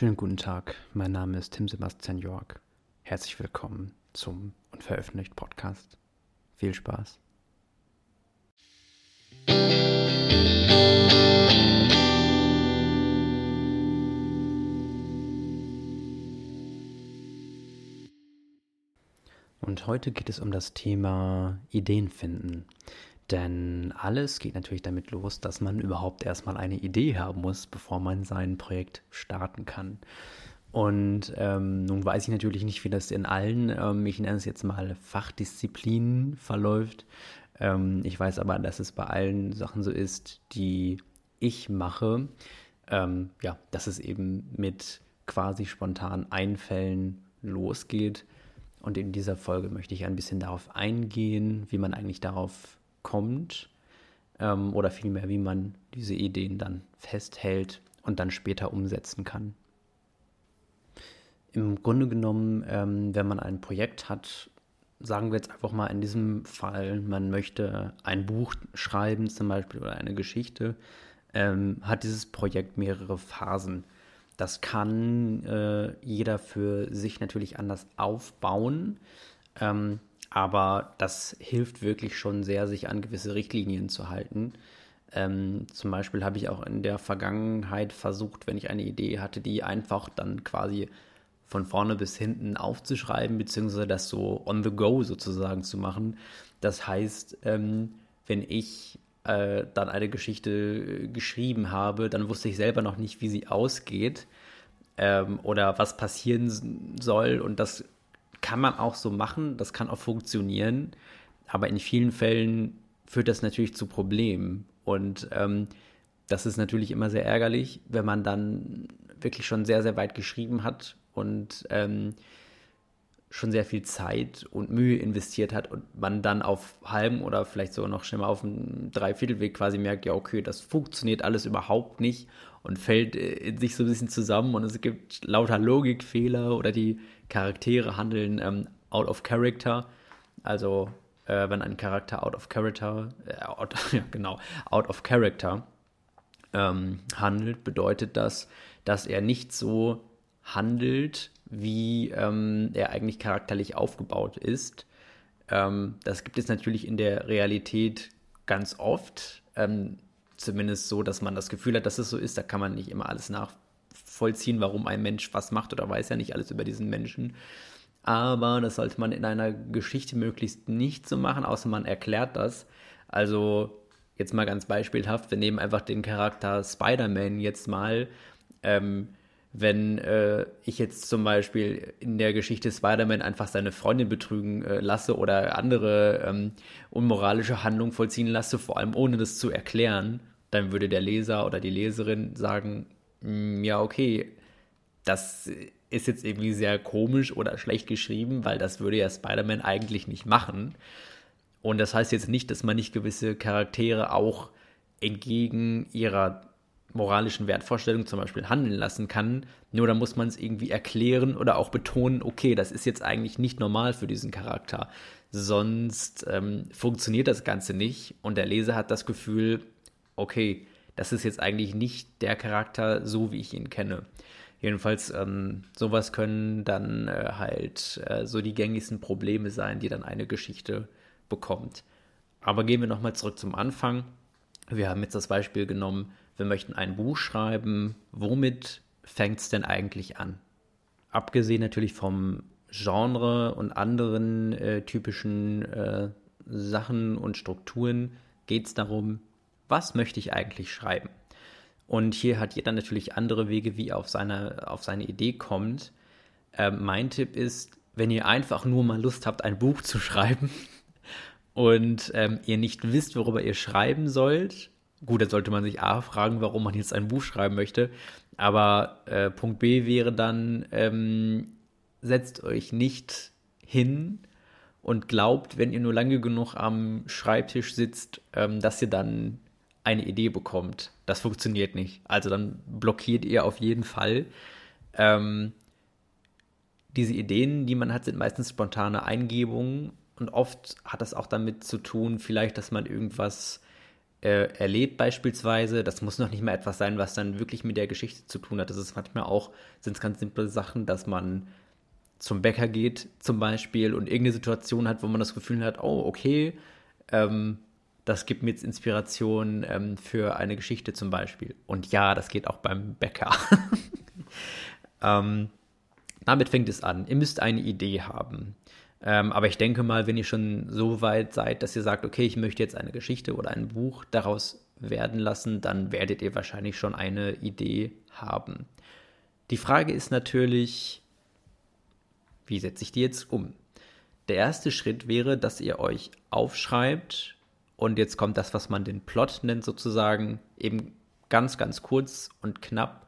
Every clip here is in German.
Schönen guten Tag, mein Name ist Tim Sebastian York. Herzlich willkommen zum Unveröffentlicht Podcast. Viel Spaß. Und heute geht es um das Thema Ideen finden. Denn alles geht natürlich damit los, dass man überhaupt erstmal eine Idee haben muss, bevor man sein Projekt starten kann. Und ähm, nun weiß ich natürlich nicht, wie das in allen, ähm, ich nenne es jetzt mal Fachdisziplinen verläuft. Ähm, ich weiß aber, dass es bei allen Sachen so ist, die ich mache, ähm, ja, dass es eben mit quasi spontanen Einfällen losgeht. Und in dieser Folge möchte ich ein bisschen darauf eingehen, wie man eigentlich darauf kommt ähm, oder vielmehr, wie man diese Ideen dann festhält und dann später umsetzen kann. Im Grunde genommen, ähm, wenn man ein Projekt hat, sagen wir jetzt einfach mal in diesem Fall, man möchte ein Buch schreiben zum Beispiel oder eine Geschichte, ähm, hat dieses Projekt mehrere Phasen. Das kann äh, jeder für sich natürlich anders aufbauen. Ähm, aber das hilft wirklich schon sehr, sich an gewisse Richtlinien zu halten. Ähm, zum Beispiel habe ich auch in der Vergangenheit versucht, wenn ich eine Idee hatte, die einfach dann quasi von vorne bis hinten aufzuschreiben, beziehungsweise das so on the go sozusagen zu machen. Das heißt, ähm, wenn ich äh, dann eine Geschichte geschrieben habe, dann wusste ich selber noch nicht, wie sie ausgeht ähm, oder was passieren soll. Und das kann man auch so machen, das kann auch funktionieren, aber in vielen Fällen führt das natürlich zu Problemen. Und ähm, das ist natürlich immer sehr ärgerlich, wenn man dann wirklich schon sehr, sehr weit geschrieben hat und ähm, schon sehr viel Zeit und Mühe investiert hat und man dann auf halbem oder vielleicht sogar noch schlimmer auf einem Dreiviertelweg quasi merkt, ja, okay, das funktioniert alles überhaupt nicht und fällt äh, in sich so ein bisschen zusammen und es gibt lauter Logikfehler oder die Charaktere handeln ähm, out of character. Also äh, wenn ein Charakter out of character, äh, out, ja, genau, out of character ähm, handelt, bedeutet das, dass er nicht so handelt, wie ähm, er eigentlich charakterlich aufgebaut ist. Ähm, das gibt es natürlich in der Realität ganz oft. Zumindest so, dass man das Gefühl hat, dass es so ist. Da kann man nicht immer alles nachvollziehen, warum ein Mensch was macht oder weiß ja nicht alles über diesen Menschen. Aber das sollte man in einer Geschichte möglichst nicht so machen, außer man erklärt das. Also jetzt mal ganz beispielhaft, wir nehmen einfach den Charakter Spider-Man jetzt mal. Ähm, wenn äh, ich jetzt zum Beispiel in der Geschichte Spider-Man einfach seine Freundin betrügen äh, lasse oder andere ähm, unmoralische Handlungen vollziehen lasse, vor allem ohne das zu erklären, dann würde der Leser oder die Leserin sagen, mm, ja, okay, das ist jetzt irgendwie sehr komisch oder schlecht geschrieben, weil das würde ja Spider-Man eigentlich nicht machen. Und das heißt jetzt nicht, dass man nicht gewisse Charaktere auch entgegen ihrer moralischen Wertvorstellungen zum Beispiel handeln lassen kann. Nur da muss man es irgendwie erklären oder auch betonen, okay, das ist jetzt eigentlich nicht normal für diesen Charakter. Sonst ähm, funktioniert das Ganze nicht und der Leser hat das Gefühl, okay, das ist jetzt eigentlich nicht der Charakter, so wie ich ihn kenne. Jedenfalls, ähm, sowas können dann äh, halt äh, so die gängigsten Probleme sein, die dann eine Geschichte bekommt. Aber gehen wir nochmal zurück zum Anfang. Wir haben jetzt das Beispiel genommen, wir möchten ein Buch schreiben, womit fängt es denn eigentlich an? Abgesehen natürlich vom Genre und anderen äh, typischen äh, Sachen und Strukturen geht es darum, was möchte ich eigentlich schreiben? Und hier hat jeder natürlich andere Wege, wie er auf seine, auf seine Idee kommt. Äh, mein Tipp ist, wenn ihr einfach nur mal Lust habt, ein Buch zu schreiben und ähm, ihr nicht wisst, worüber ihr schreiben sollt, Gut, dann sollte man sich A fragen, warum man jetzt ein Buch schreiben möchte. Aber äh, Punkt B wäre dann, ähm, setzt euch nicht hin und glaubt, wenn ihr nur lange genug am Schreibtisch sitzt, ähm, dass ihr dann eine Idee bekommt. Das funktioniert nicht. Also dann blockiert ihr auf jeden Fall. Ähm, diese Ideen, die man hat, sind meistens spontane Eingebungen und oft hat das auch damit zu tun, vielleicht, dass man irgendwas äh, erlebt beispielsweise. Das muss noch nicht mal etwas sein, was dann wirklich mit der Geschichte zu tun hat. Das ist manchmal auch, sind es ganz simple Sachen, dass man zum Bäcker geht zum Beispiel und irgendeine Situation hat, wo man das Gefühl hat, oh, okay, ähm, das gibt mir jetzt Inspiration ähm, für eine Geschichte zum Beispiel. Und ja, das geht auch beim Bäcker. ähm, damit fängt es an. Ihr müsst eine Idee haben. Ähm, aber ich denke mal, wenn ihr schon so weit seid, dass ihr sagt, okay, ich möchte jetzt eine Geschichte oder ein Buch daraus werden lassen, dann werdet ihr wahrscheinlich schon eine Idee haben. Die Frage ist natürlich, wie setze ich die jetzt um? Der erste Schritt wäre, dass ihr euch aufschreibt und jetzt kommt das, was man den Plot nennt sozusagen, eben ganz, ganz kurz und knapp,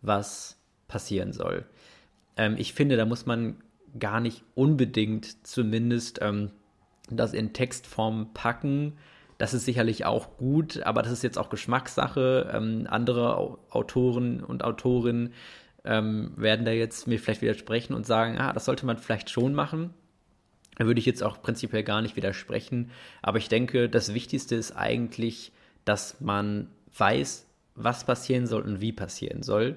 was passieren soll. Ähm, ich finde, da muss man gar nicht unbedingt zumindest ähm, das in Textform packen. Das ist sicherlich auch gut, aber das ist jetzt auch Geschmackssache. Ähm, andere Autoren und Autorinnen ähm, werden da jetzt mir vielleicht widersprechen und sagen, ah, das sollte man vielleicht schon machen. Da würde ich jetzt auch prinzipiell gar nicht widersprechen. Aber ich denke, das Wichtigste ist eigentlich, dass man weiß, was passieren soll und wie passieren soll.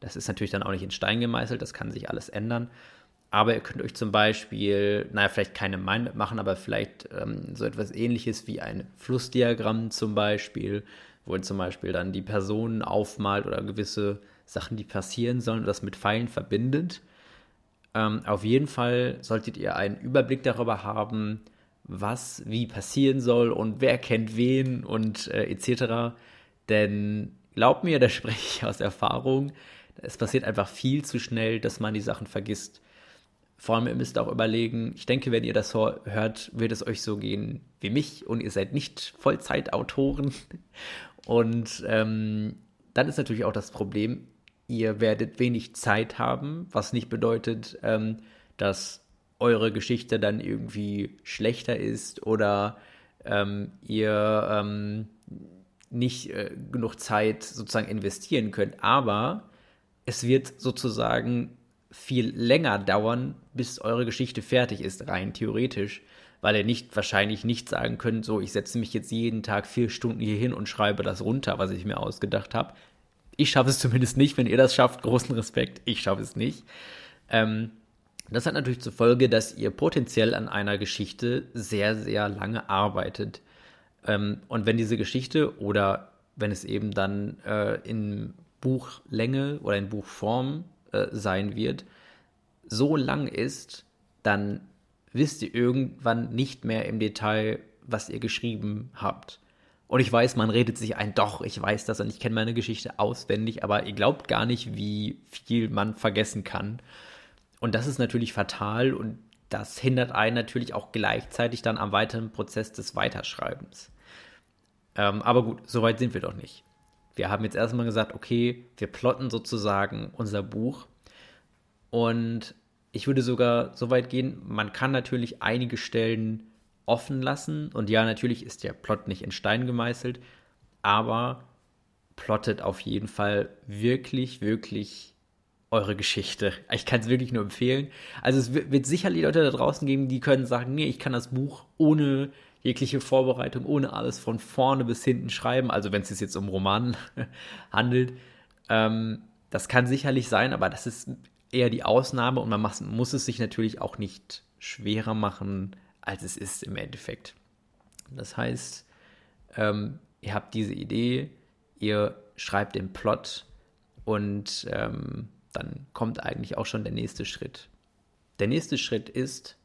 Das ist natürlich dann auch nicht in Stein gemeißelt, das kann sich alles ändern. Aber ihr könnt euch zum Beispiel, naja, vielleicht keine Mindmap machen, aber vielleicht ähm, so etwas ähnliches wie ein Flussdiagramm zum Beispiel, wo ihr zum Beispiel dann die Personen aufmalt oder gewisse Sachen, die passieren sollen, das mit Pfeilen verbindet. Ähm, auf jeden Fall solltet ihr einen Überblick darüber haben, was wie passieren soll und wer kennt wen und äh, etc. Denn glaubt mir, da spreche ich aus Erfahrung, es passiert einfach viel zu schnell, dass man die Sachen vergisst. Vor allem, ihr müsst auch überlegen, ich denke, wenn ihr das hört, wird es euch so gehen wie mich und ihr seid nicht Vollzeitautoren. Und ähm, dann ist natürlich auch das Problem, ihr werdet wenig Zeit haben, was nicht bedeutet, ähm, dass eure Geschichte dann irgendwie schlechter ist oder ähm, ihr ähm, nicht äh, genug Zeit sozusagen investieren könnt. Aber es wird sozusagen viel länger dauern, bis eure Geschichte fertig ist, rein theoretisch, weil ihr nicht wahrscheinlich nicht sagen könnt, so ich setze mich jetzt jeden Tag vier Stunden hier hin und schreibe das runter, was ich mir ausgedacht habe. Ich schaffe es zumindest nicht, wenn ihr das schafft, großen Respekt, ich schaffe es nicht. Ähm, das hat natürlich zur Folge, dass ihr potenziell an einer Geschichte sehr, sehr lange arbeitet. Ähm, und wenn diese Geschichte oder wenn es eben dann äh, in Buchlänge oder in Buchform äh, sein wird, so lang ist, dann wisst ihr irgendwann nicht mehr im Detail, was ihr geschrieben habt. Und ich weiß, man redet sich ein, doch, ich weiß das und ich kenne meine Geschichte auswendig, aber ihr glaubt gar nicht, wie viel man vergessen kann. Und das ist natürlich fatal und das hindert einen natürlich auch gleichzeitig dann am weiteren Prozess des Weiterschreibens. Ähm, aber gut, soweit sind wir doch nicht. Wir haben jetzt erstmal gesagt, okay, wir plotten sozusagen unser Buch. Und ich würde sogar so weit gehen, man kann natürlich einige Stellen offen lassen. Und ja, natürlich ist der Plot nicht in Stein gemeißelt, aber plottet auf jeden Fall wirklich, wirklich eure Geschichte. Ich kann es wirklich nur empfehlen. Also es wird sicherlich Leute da draußen geben, die können sagen, nee, ich kann das Buch ohne jegliche Vorbereitung, ohne alles von vorne bis hinten schreiben. Also wenn es jetzt um Roman handelt. Ähm, das kann sicherlich sein, aber das ist eher die Ausnahme und man muss es sich natürlich auch nicht schwerer machen, als es ist im Endeffekt. Das heißt, ähm, ihr habt diese Idee, ihr schreibt den Plot und ähm, dann kommt eigentlich auch schon der nächste Schritt. Der nächste Schritt ist,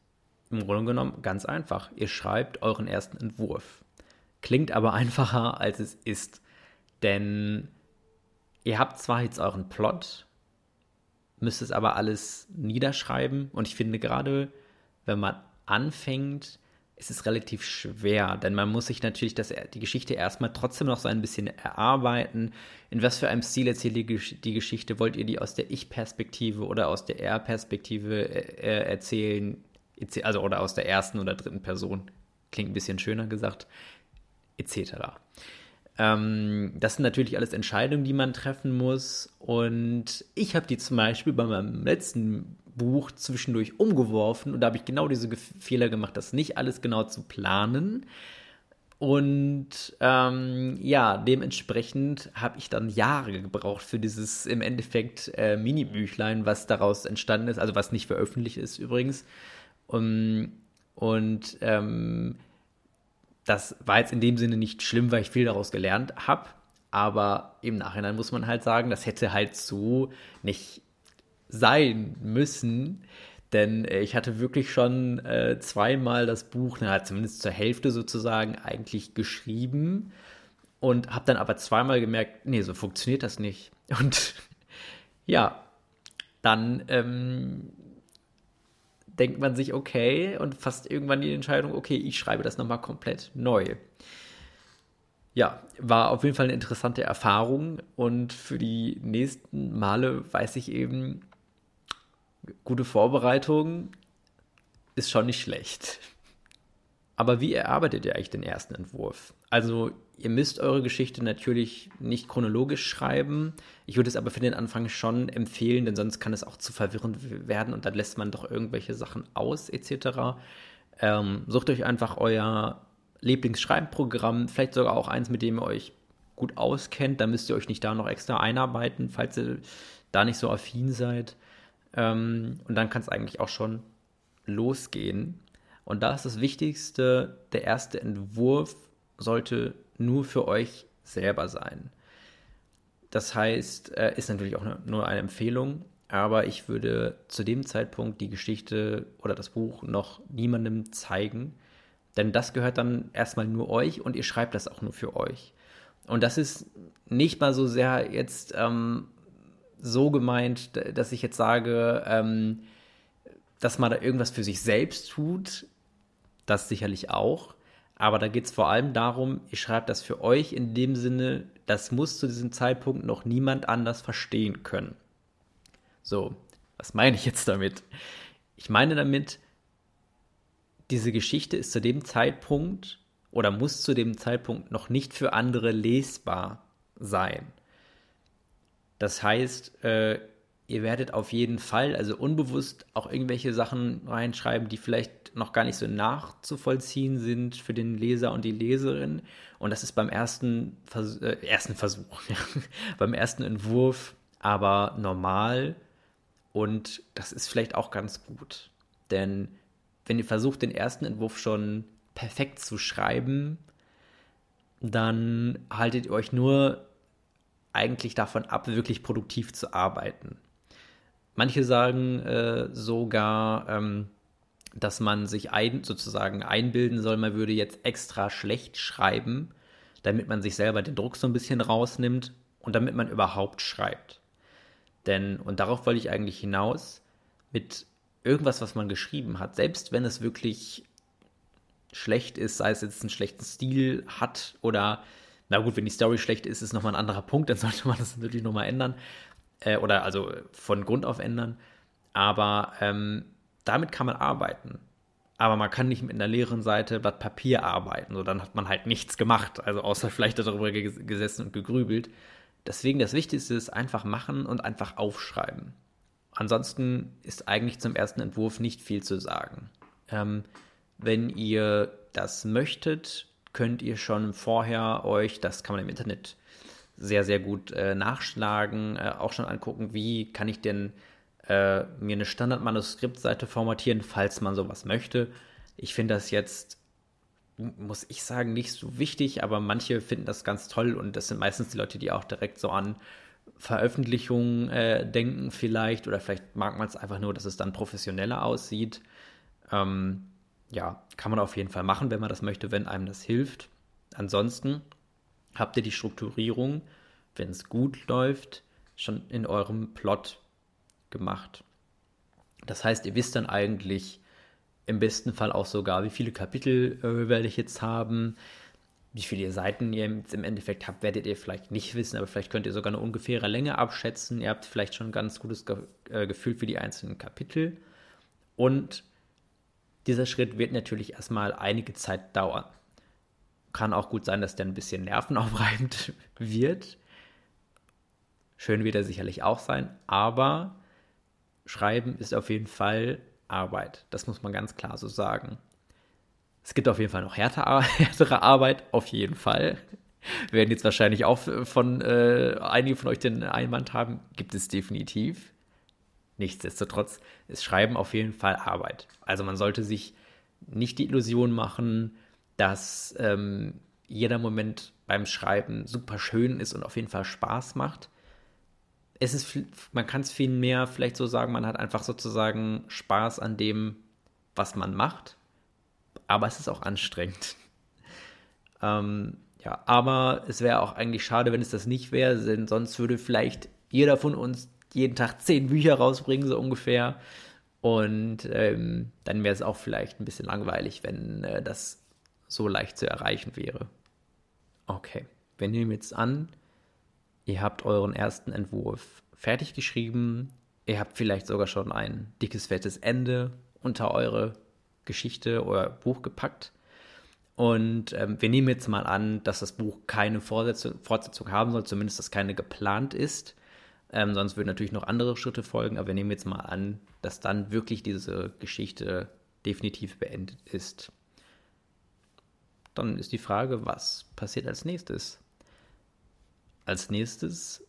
im Grunde genommen ganz einfach. Ihr schreibt euren ersten Entwurf. Klingt aber einfacher, als es ist. Denn ihr habt zwar jetzt euren Plot, müsst es aber alles niederschreiben. Und ich finde gerade, wenn man anfängt, ist es relativ schwer, denn man muss sich natürlich das, die Geschichte erstmal trotzdem noch so ein bisschen erarbeiten. In was für einem Stil erzählt ihr die Geschichte? Wollt ihr die aus der Ich-Perspektive oder aus der Er-Perspektive äh, erzählen? also oder aus der ersten oder dritten Person, klingt ein bisschen schöner gesagt, etc. Ähm, das sind natürlich alles Entscheidungen, die man treffen muss. Und ich habe die zum Beispiel bei meinem letzten Buch zwischendurch umgeworfen und da habe ich genau diese Fehler gemacht, das nicht alles genau zu planen Und ähm, ja, dementsprechend habe ich dann Jahre gebraucht für dieses im Endeffekt äh, Mini-Büchlein, was daraus entstanden ist, also was nicht veröffentlicht ist übrigens. Um, und ähm, das war jetzt in dem Sinne nicht schlimm, weil ich viel daraus gelernt habe. Aber im Nachhinein muss man halt sagen, das hätte halt so nicht sein müssen. Denn äh, ich hatte wirklich schon äh, zweimal das Buch, na, zumindest zur Hälfte sozusagen, eigentlich geschrieben. Und habe dann aber zweimal gemerkt, nee, so funktioniert das nicht. Und ja, dann ähm, denkt man sich, okay, und fasst irgendwann die Entscheidung, okay, ich schreibe das nochmal komplett neu. Ja, war auf jeden Fall eine interessante Erfahrung und für die nächsten Male weiß ich eben, gute Vorbereitung ist schon nicht schlecht. Aber wie erarbeitet ihr eigentlich den ersten Entwurf? Also, ihr müsst eure Geschichte natürlich nicht chronologisch schreiben. Ich würde es aber für den Anfang schon empfehlen, denn sonst kann es auch zu verwirrend werden und dann lässt man doch irgendwelche Sachen aus, etc. Ähm, sucht euch einfach euer Lieblingsschreibprogramm, vielleicht sogar auch eins, mit dem ihr euch gut auskennt. Da müsst ihr euch nicht da noch extra einarbeiten, falls ihr da nicht so affin seid. Ähm, und dann kann es eigentlich auch schon losgehen. Und da ist das Wichtigste, der erste Entwurf sollte nur für euch selber sein. Das heißt, äh, ist natürlich auch nur eine Empfehlung, aber ich würde zu dem Zeitpunkt die Geschichte oder das Buch noch niemandem zeigen, denn das gehört dann erstmal nur euch und ihr schreibt das auch nur für euch. Und das ist nicht mal so sehr jetzt ähm, so gemeint, dass ich jetzt sage, ähm, dass man da irgendwas für sich selbst tut. Das sicherlich auch. Aber da geht es vor allem darum, ich schreibe das für euch in dem Sinne, das muss zu diesem Zeitpunkt noch niemand anders verstehen können. So, was meine ich jetzt damit? Ich meine damit, diese Geschichte ist zu dem Zeitpunkt oder muss zu dem Zeitpunkt noch nicht für andere lesbar sein. Das heißt, äh, ihr werdet auf jeden Fall, also unbewusst, auch irgendwelche Sachen reinschreiben, die vielleicht noch gar nicht so nachzuvollziehen sind für den Leser und die Leserin. Und das ist beim ersten, Vers äh, ersten Versuch, beim ersten Entwurf aber normal. Und das ist vielleicht auch ganz gut. Denn wenn ihr versucht, den ersten Entwurf schon perfekt zu schreiben, dann haltet ihr euch nur eigentlich davon ab, wirklich produktiv zu arbeiten. Manche sagen äh, sogar, ähm, dass man sich ein, sozusagen einbilden soll, man würde jetzt extra schlecht schreiben, damit man sich selber den Druck so ein bisschen rausnimmt und damit man überhaupt schreibt. Denn, und darauf wollte ich eigentlich hinaus, mit irgendwas, was man geschrieben hat, selbst wenn es wirklich schlecht ist, sei es jetzt einen schlechten Stil hat oder na gut, wenn die Story schlecht ist, ist nochmal ein anderer Punkt, dann sollte man das natürlich nochmal ändern. Äh, oder also von Grund auf ändern. Aber ähm, damit kann man arbeiten. Aber man kann nicht mit einer leeren Seite Blatt Papier arbeiten. So, dann hat man halt nichts gemacht. Also außer vielleicht darüber gesessen und gegrübelt. Deswegen das Wichtigste ist einfach machen und einfach aufschreiben. Ansonsten ist eigentlich zum ersten Entwurf nicht viel zu sagen. Ähm, wenn ihr das möchtet, könnt ihr schon vorher euch, das kann man im Internet sehr, sehr gut äh, nachschlagen, äh, auch schon angucken, wie kann ich denn äh, mir eine Standardmanuskriptseite formatieren, falls man sowas möchte. Ich finde das jetzt, muss ich sagen, nicht so wichtig, aber manche finden das ganz toll und das sind meistens die Leute, die auch direkt so an Veröffentlichungen äh, denken vielleicht oder vielleicht mag man es einfach nur, dass es dann professioneller aussieht. Ähm, ja, kann man auf jeden Fall machen, wenn man das möchte, wenn einem das hilft. Ansonsten habt ihr die Strukturierung, wenn es gut läuft, schon in eurem Plot gemacht. Das heißt, ihr wisst dann eigentlich im besten Fall auch sogar, wie viele Kapitel äh, werde ich jetzt haben, wie viele Seiten ihr jetzt im Endeffekt habt, werdet ihr vielleicht nicht wissen, aber vielleicht könnt ihr sogar eine ungefähre Länge abschätzen. Ihr habt vielleicht schon ein ganz gutes Ge äh, Gefühl für die einzelnen Kapitel. Und dieser Schritt wird natürlich erstmal einige Zeit dauern. Kann auch gut sein, dass der ein bisschen nervenaufreibend wird. Schön wird er sicherlich auch sein, aber Schreiben ist auf jeden Fall Arbeit. Das muss man ganz klar so sagen. Es gibt auf jeden Fall noch härtere Arbeit, auf jeden Fall. Werden jetzt wahrscheinlich auch von äh, einige von euch den Einwand haben, gibt es definitiv. Nichtsdestotrotz ist Schreiben auf jeden Fall Arbeit. Also man sollte sich nicht die Illusion machen, dass ähm, jeder Moment beim Schreiben super schön ist und auf jeden Fall Spaß macht. Es ist, man kann es viel mehr vielleicht so sagen, man hat einfach sozusagen Spaß an dem, was man macht, aber es ist auch anstrengend. ähm, ja, aber es wäre auch eigentlich schade, wenn es das nicht wäre, denn sonst würde vielleicht jeder von uns jeden Tag zehn Bücher rausbringen, so ungefähr. Und ähm, dann wäre es auch vielleicht ein bisschen langweilig, wenn äh, das so leicht zu erreichen wäre. Okay, wir nehmen jetzt an, ihr habt euren ersten Entwurf fertig geschrieben, ihr habt vielleicht sogar schon ein dickes, fettes Ende unter eure Geschichte oder Buch gepackt. Und ähm, wir nehmen jetzt mal an, dass das Buch keine Fortsetzung, Fortsetzung haben soll, zumindest dass keine geplant ist. Ähm, sonst würden natürlich noch andere Schritte folgen, aber wir nehmen jetzt mal an, dass dann wirklich diese Geschichte definitiv beendet ist. Dann ist die Frage, was passiert als nächstes? Als nächstes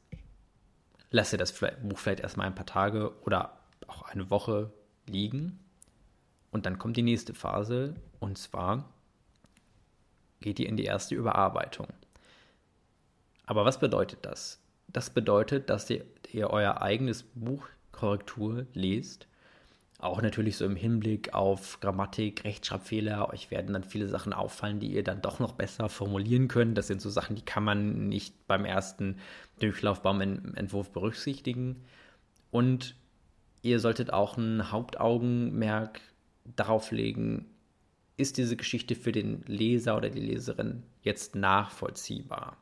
lasst ihr das Buch vielleicht erstmal ein paar Tage oder auch eine Woche liegen. Und dann kommt die nächste Phase und zwar geht ihr in die erste Überarbeitung. Aber was bedeutet das? Das bedeutet, dass ihr, ihr euer eigenes Buch Korrektur lest auch natürlich so im Hinblick auf Grammatik, Rechtschreibfehler. Euch werden dann viele Sachen auffallen, die ihr dann doch noch besser formulieren könnt. Das sind so Sachen, die kann man nicht beim ersten Durchlauf beim Entwurf berücksichtigen. Und ihr solltet auch ein Hauptaugenmerk darauf legen, ist diese Geschichte für den Leser oder die Leserin jetzt nachvollziehbar?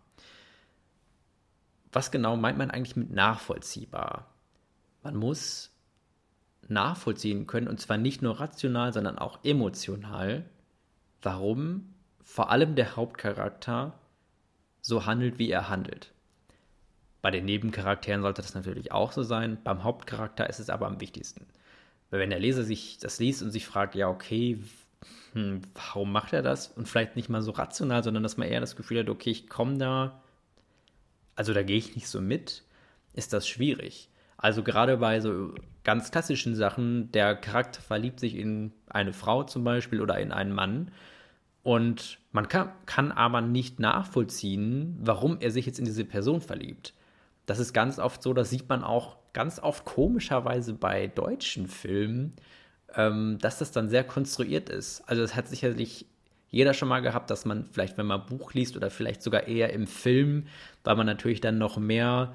Was genau meint man eigentlich mit nachvollziehbar? Man muss nachvollziehen können, und zwar nicht nur rational, sondern auch emotional, warum vor allem der Hauptcharakter so handelt, wie er handelt. Bei den Nebencharakteren sollte das natürlich auch so sein, beim Hauptcharakter ist es aber am wichtigsten. Weil wenn der Leser sich das liest und sich fragt, ja, okay, hm, warum macht er das? Und vielleicht nicht mal so rational, sondern dass man eher das Gefühl hat, okay, ich komme da, also da gehe ich nicht so mit, ist das schwierig. Also gerade bei so ganz klassischen Sachen, der Charakter verliebt sich in eine Frau zum Beispiel oder in einen Mann und man kann, kann aber nicht nachvollziehen, warum er sich jetzt in diese Person verliebt. Das ist ganz oft so, das sieht man auch ganz oft komischerweise bei deutschen Filmen, ähm, dass das dann sehr konstruiert ist. Also es hat sicherlich jeder schon mal gehabt, dass man vielleicht, wenn man Buch liest oder vielleicht sogar eher im Film, weil man natürlich dann noch mehr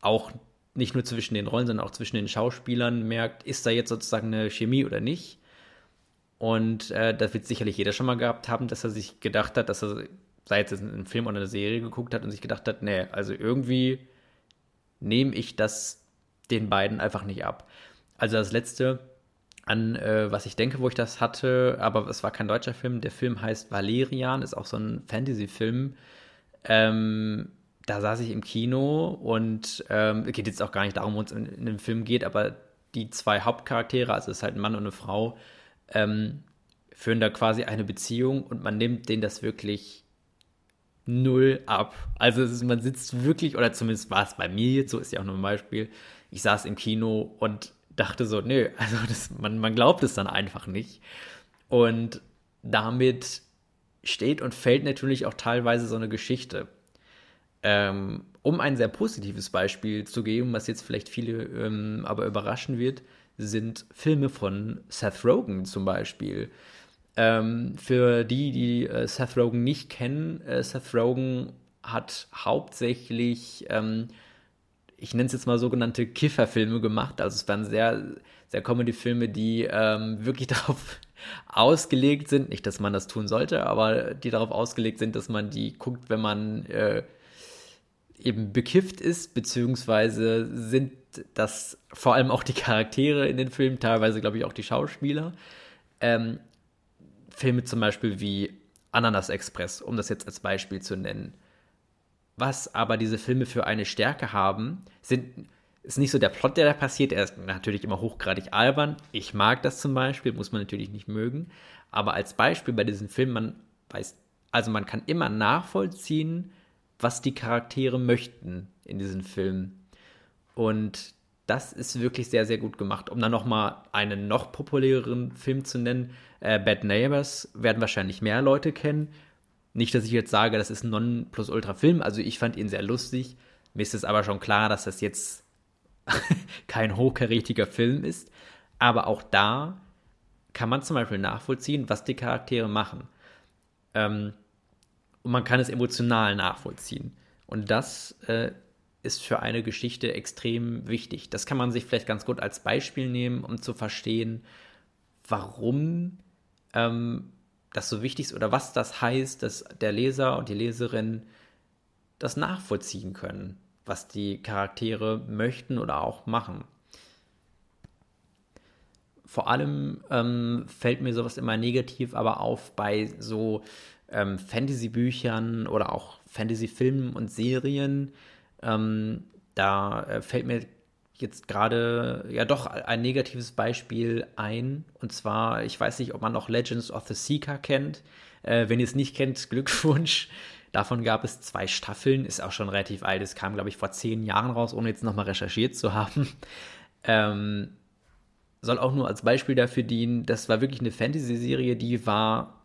auch nicht nur zwischen den Rollen, sondern auch zwischen den Schauspielern merkt, ist da jetzt sozusagen eine Chemie oder nicht. Und äh, das wird sicherlich jeder schon mal gehabt haben, dass er sich gedacht hat, dass er, sei es einen Film oder eine Serie geguckt hat und sich gedacht hat, nee, also irgendwie nehme ich das den beiden einfach nicht ab. Also das letzte, an äh, was ich denke, wo ich das hatte, aber es war kein deutscher Film. Der Film heißt Valerian, ist auch so ein Fantasy-Film. Ähm, da saß ich im Kino und ähm, geht jetzt auch gar nicht darum, worum es in, in dem Film geht, aber die zwei Hauptcharaktere, also es ist halt ein Mann und eine Frau, ähm, führen da quasi eine Beziehung und man nimmt denen das wirklich null ab. Also ist, man sitzt wirklich, oder zumindest war es bei mir jetzt, so ist ja auch nur ein Beispiel, ich saß im Kino und dachte so, nö, also das, man, man glaubt es dann einfach nicht. Und damit steht und fällt natürlich auch teilweise so eine Geschichte. Ähm, um ein sehr positives Beispiel zu geben, was jetzt vielleicht viele ähm, aber überraschen wird, sind Filme von Seth Rogen zum Beispiel. Ähm, für die, die äh, Seth Rogen nicht kennen, äh, Seth Rogen hat hauptsächlich, ähm, ich nenne es jetzt mal sogenannte Kifferfilme gemacht. Also es waren sehr, sehr Comedy-Filme, die ähm, wirklich darauf ausgelegt sind, nicht, dass man das tun sollte, aber die darauf ausgelegt sind, dass man die guckt, wenn man äh, eben bekifft ist, beziehungsweise sind das vor allem auch die Charaktere in den Filmen, teilweise glaube ich auch die Schauspieler. Ähm, Filme zum Beispiel wie Ananas Express, um das jetzt als Beispiel zu nennen. Was aber diese Filme für eine Stärke haben, sind, ist nicht so der Plot, der da passiert. Er ist natürlich immer hochgradig albern. Ich mag das zum Beispiel, muss man natürlich nicht mögen. Aber als Beispiel bei diesen Filmen, man weiß, also man kann immer nachvollziehen, was die Charaktere möchten in diesen Filmen. Und das ist wirklich sehr, sehr gut gemacht. Um dann nochmal einen noch populäreren Film zu nennen, äh, Bad Neighbors werden wahrscheinlich mehr Leute kennen. Nicht, dass ich jetzt sage, das ist ein Non-Plus-Ultra-Film. Also ich fand ihn sehr lustig. Mir ist es aber schon klar, dass das jetzt kein hochkarätiger Film ist. Aber auch da kann man zum Beispiel nachvollziehen, was die Charaktere machen. Ähm, und man kann es emotional nachvollziehen. Und das äh, ist für eine Geschichte extrem wichtig. Das kann man sich vielleicht ganz gut als Beispiel nehmen, um zu verstehen, warum ähm, das so wichtig ist oder was das heißt, dass der Leser und die Leserin das nachvollziehen können, was die Charaktere möchten oder auch machen. Vor allem ähm, fällt mir sowas immer negativ aber auf bei so ähm, Fantasy-Büchern oder auch Fantasy-Filmen und Serien. Ähm, da äh, fällt mir jetzt gerade ja doch ein negatives Beispiel ein. Und zwar, ich weiß nicht, ob man noch Legends of the Seeker kennt. Äh, wenn ihr es nicht kennt, Glückwunsch. Davon gab es zwei Staffeln, ist auch schon relativ alt. Es kam, glaube ich, vor zehn Jahren raus, ohne jetzt nochmal recherchiert zu haben. Ähm, soll auch nur als Beispiel dafür dienen, das war wirklich eine Fantasy-Serie, die war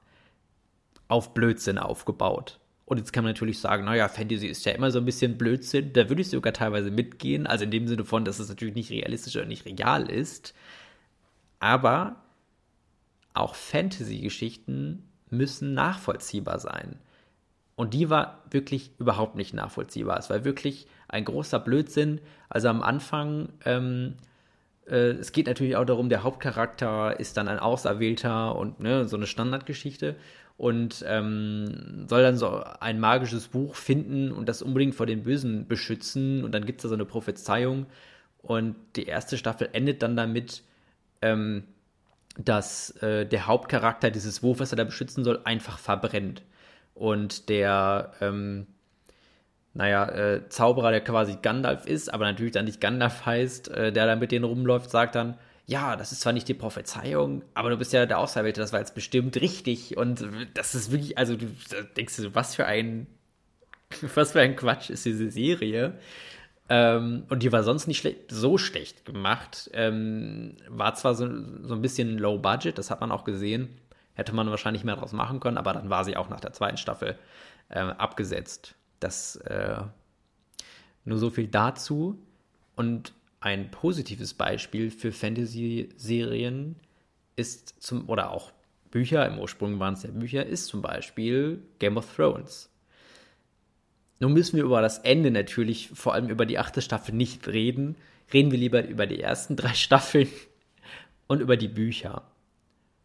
auf Blödsinn aufgebaut. Und jetzt kann man natürlich sagen, naja, Fantasy ist ja immer so ein bisschen Blödsinn. Da würde ich sogar teilweise mitgehen. Also in dem Sinne von, dass es natürlich nicht realistisch oder nicht real ist. Aber auch Fantasy-Geschichten müssen nachvollziehbar sein. Und die war wirklich überhaupt nicht nachvollziehbar. Es war wirklich ein großer Blödsinn. Also am Anfang, ähm, äh, es geht natürlich auch darum, der Hauptcharakter ist dann ein Auserwählter und ne, so eine Standardgeschichte und ähm, soll dann so ein magisches Buch finden und das unbedingt vor den Bösen beschützen. Und dann gibt es da so eine Prophezeiung. Und die erste Staffel endet dann damit, ähm, dass äh, der Hauptcharakter dieses Buch, was er da beschützen soll, einfach verbrennt. Und der, ähm, naja, äh, Zauberer, der quasi Gandalf ist, aber natürlich dann nicht Gandalf heißt, äh, der da mit denen rumläuft, sagt dann, ja, das ist zwar nicht die Prophezeiung, aber du bist ja der Auserwählte, das war jetzt bestimmt richtig. Und das ist wirklich, also du denkst du, was für ein, was für ein Quatsch ist diese Serie. Ähm, und die war sonst nicht schle so schlecht gemacht. Ähm, war zwar so, so ein bisschen low budget, das hat man auch gesehen. Hätte man wahrscheinlich mehr draus machen können, aber dann war sie auch nach der zweiten Staffel äh, abgesetzt. Das äh, nur so viel dazu. Und ein positives Beispiel für Fantasy-Serien ist zum, oder auch Bücher, im Ursprung waren es ja Bücher, ist zum Beispiel Game of Thrones. Nun müssen wir über das Ende natürlich, vor allem über die achte Staffel, nicht reden. Reden wir lieber über die ersten drei Staffeln und über die Bücher.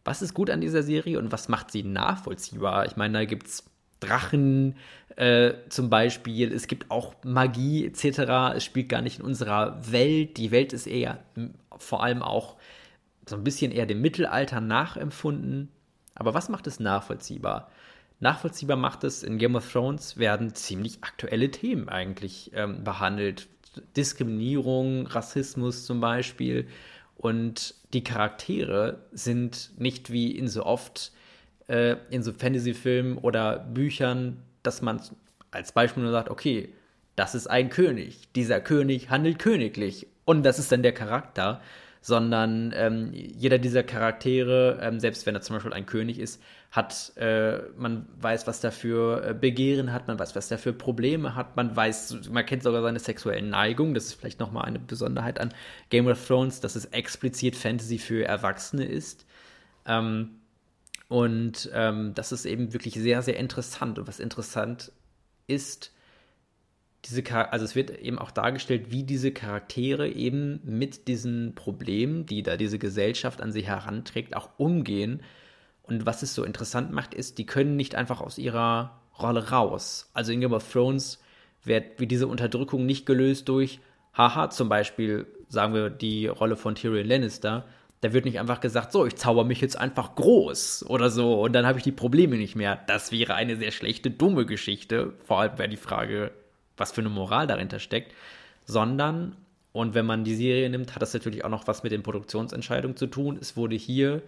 Was ist gut an dieser Serie und was macht sie nachvollziehbar? Ich meine, da gibt es Drachen äh, zum Beispiel. Es gibt auch Magie etc. Es spielt gar nicht in unserer Welt. Die Welt ist eher vor allem auch so ein bisschen eher dem Mittelalter nachempfunden. Aber was macht es nachvollziehbar? Nachvollziehbar macht es, in Game of Thrones werden ziemlich aktuelle Themen eigentlich ähm, behandelt. Diskriminierung, Rassismus zum Beispiel. Und die Charaktere sind nicht wie in so oft äh, in so Fantasy-Filmen oder Büchern, dass man als Beispiel nur sagt, okay, das ist ein König, dieser König handelt königlich. Und das ist dann der Charakter, sondern ähm, jeder dieser Charaktere, ähm, selbst wenn er zum Beispiel ein König ist, hat, äh, man weiß, was dafür äh, Begehren hat, man weiß, was dafür Probleme hat, man weiß, man kennt sogar seine sexuellen Neigungen, das ist vielleicht nochmal eine Besonderheit an Game of Thrones, dass es explizit Fantasy für Erwachsene ist. Ähm, und ähm, das ist eben wirklich sehr, sehr interessant. Und was interessant ist, diese also es wird eben auch dargestellt, wie diese Charaktere eben mit diesen Problemen, die da diese Gesellschaft an sie heranträgt, auch umgehen. Und was es so interessant macht, ist, die können nicht einfach aus ihrer Rolle raus. Also in Game of Thrones wird wie diese Unterdrückung nicht gelöst durch, haha, zum Beispiel sagen wir die Rolle von Tyrion Lannister, da wird nicht einfach gesagt, so, ich zauber mich jetzt einfach groß oder so und dann habe ich die Probleme nicht mehr. Das wäre eine sehr schlechte, dumme Geschichte. Vor allem wäre die Frage, was für eine Moral dahinter steckt. Sondern Und wenn man die Serie nimmt, hat das natürlich auch noch was mit den Produktionsentscheidungen zu tun. Es wurde hier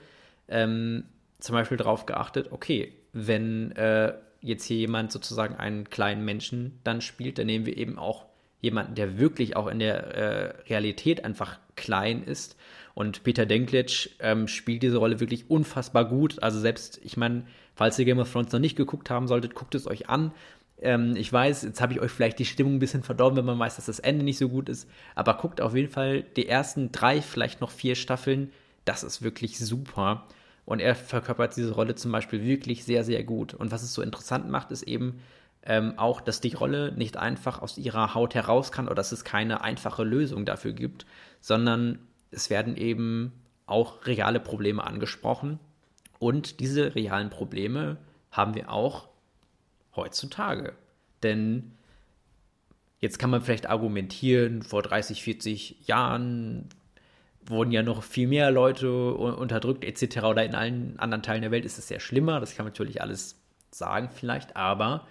ähm, zum Beispiel darauf geachtet, okay, wenn äh, jetzt hier jemand sozusagen einen kleinen Menschen dann spielt, dann nehmen wir eben auch jemanden, der wirklich auch in der äh, Realität einfach klein ist. Und Peter Dinklage ähm, spielt diese Rolle wirklich unfassbar gut. Also selbst, ich meine, falls ihr Game of Thrones noch nicht geguckt haben solltet, guckt es euch an. Ähm, ich weiß, jetzt habe ich euch vielleicht die Stimmung ein bisschen verdorben, wenn man weiß, dass das Ende nicht so gut ist. Aber guckt auf jeden Fall die ersten drei, vielleicht noch vier Staffeln. Das ist wirklich super. Und er verkörpert diese Rolle zum Beispiel wirklich sehr, sehr gut. Und was es so interessant macht, ist eben ähm, auch, dass die Rolle nicht einfach aus ihrer Haut heraus kann oder dass es keine einfache Lösung dafür gibt, sondern es werden eben auch reale Probleme angesprochen. Und diese realen Probleme haben wir auch heutzutage. Denn jetzt kann man vielleicht argumentieren, vor 30, 40 Jahren wurden ja noch viel mehr Leute unterdrückt etc. Oder in allen anderen Teilen der Welt ist es sehr schlimmer. Das kann man natürlich alles sagen vielleicht, aber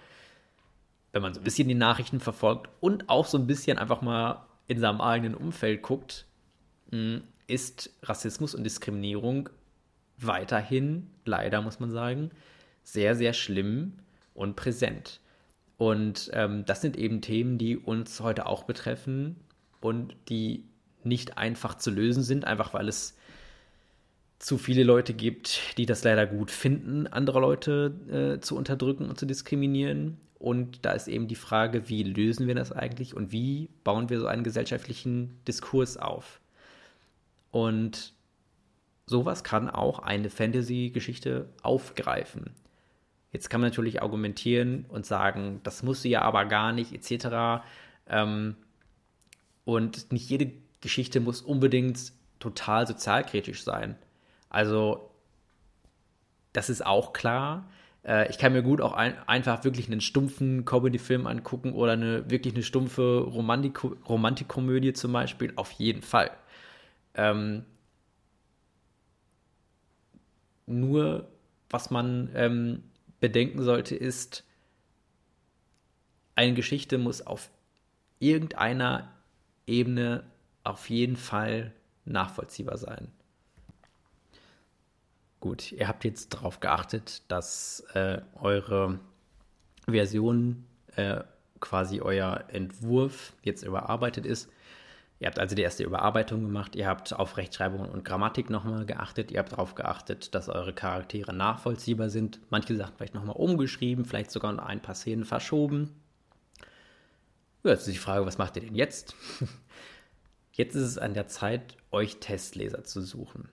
wenn man so ein bisschen die Nachrichten verfolgt und auch so ein bisschen einfach mal in seinem eigenen Umfeld guckt, ist Rassismus und Diskriminierung weiterhin, leider muss man sagen, sehr, sehr schlimm und präsent. Und ähm, das sind eben Themen, die uns heute auch betreffen und die nicht einfach zu lösen sind, einfach weil es zu viele Leute gibt, die das leider gut finden, andere Leute äh, zu unterdrücken und zu diskriminieren. Und da ist eben die Frage, wie lösen wir das eigentlich und wie bauen wir so einen gesellschaftlichen Diskurs auf? Und sowas kann auch eine Fantasy-Geschichte aufgreifen. Jetzt kann man natürlich argumentieren und sagen, das muss sie ja aber gar nicht, etc. Ähm, und nicht jede Geschichte muss unbedingt total sozialkritisch sein. Also, das ist auch klar. Äh, ich kann mir gut auch ein, einfach wirklich einen stumpfen Comedy-Film angucken oder eine wirklich eine stumpfe Romantik Romantikkomödie zum Beispiel. Auf jeden Fall. Ähm, nur, was man ähm, bedenken sollte, ist, eine Geschichte muss auf irgendeiner Ebene auf jeden Fall nachvollziehbar sein. Gut, ihr habt jetzt darauf geachtet, dass äh, eure Version, äh, quasi euer Entwurf jetzt überarbeitet ist. Ihr habt also die erste Überarbeitung gemacht, ihr habt auf Rechtschreibung und Grammatik nochmal geachtet, ihr habt darauf geachtet, dass eure Charaktere nachvollziehbar sind. Manche Sachen vielleicht nochmal umgeschrieben, vielleicht sogar noch ein paar Szenen verschoben. Jetzt ist die Frage, was macht ihr denn jetzt? Jetzt ist es an der Zeit, euch Testleser zu suchen.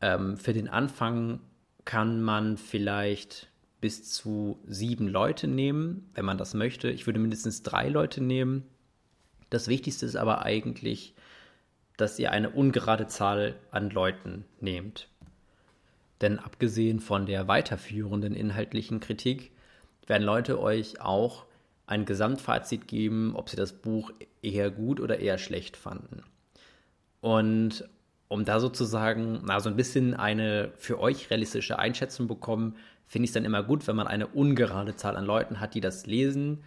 Ähm, für den Anfang kann man vielleicht bis zu sieben Leute nehmen, wenn man das möchte. Ich würde mindestens drei Leute nehmen. Das Wichtigste ist aber eigentlich, dass ihr eine ungerade Zahl an Leuten nehmt. Denn abgesehen von der weiterführenden inhaltlichen Kritik werden Leute euch auch ein Gesamtfazit geben, ob sie das Buch eher gut oder eher schlecht fanden. Und um da sozusagen na, so ein bisschen eine für euch realistische Einschätzung bekommen, finde ich es dann immer gut, wenn man eine ungerade Zahl an Leuten hat, die das lesen.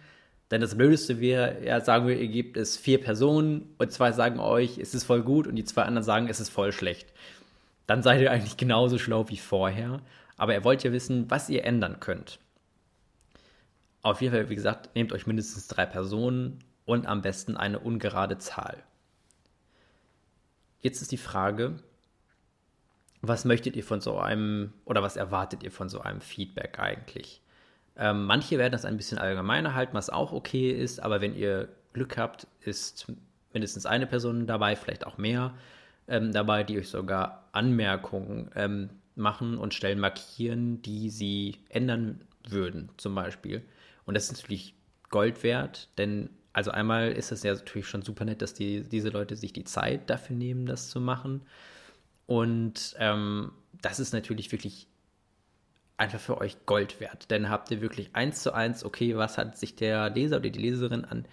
Denn das Blödeste wäre, ja, sagen wir, ihr gebt es vier Personen und zwei sagen euch, es ist voll gut und die zwei anderen sagen, es ist voll schlecht. Dann seid ihr eigentlich genauso schlau wie vorher. Aber ihr wollt ja wissen, was ihr ändern könnt. Auf jeden Fall, wie gesagt, nehmt euch mindestens drei Personen und am besten eine ungerade Zahl. Jetzt ist die Frage, was möchtet ihr von so einem oder was erwartet ihr von so einem Feedback eigentlich? Ähm, manche werden das ein bisschen allgemeiner halten, was auch okay ist, aber wenn ihr Glück habt, ist mindestens eine Person dabei, vielleicht auch mehr ähm, dabei, die euch sogar Anmerkungen ähm, machen und Stellen markieren, die sie ändern würden, zum Beispiel. Und das ist natürlich Gold wert, denn also einmal ist es ja natürlich schon super nett, dass die, diese Leute sich die Zeit dafür nehmen, das zu machen. Und ähm, das ist natürlich wirklich einfach für euch Gold wert. Denn habt ihr wirklich eins zu eins, okay, was hat sich der Leser oder die Leserin an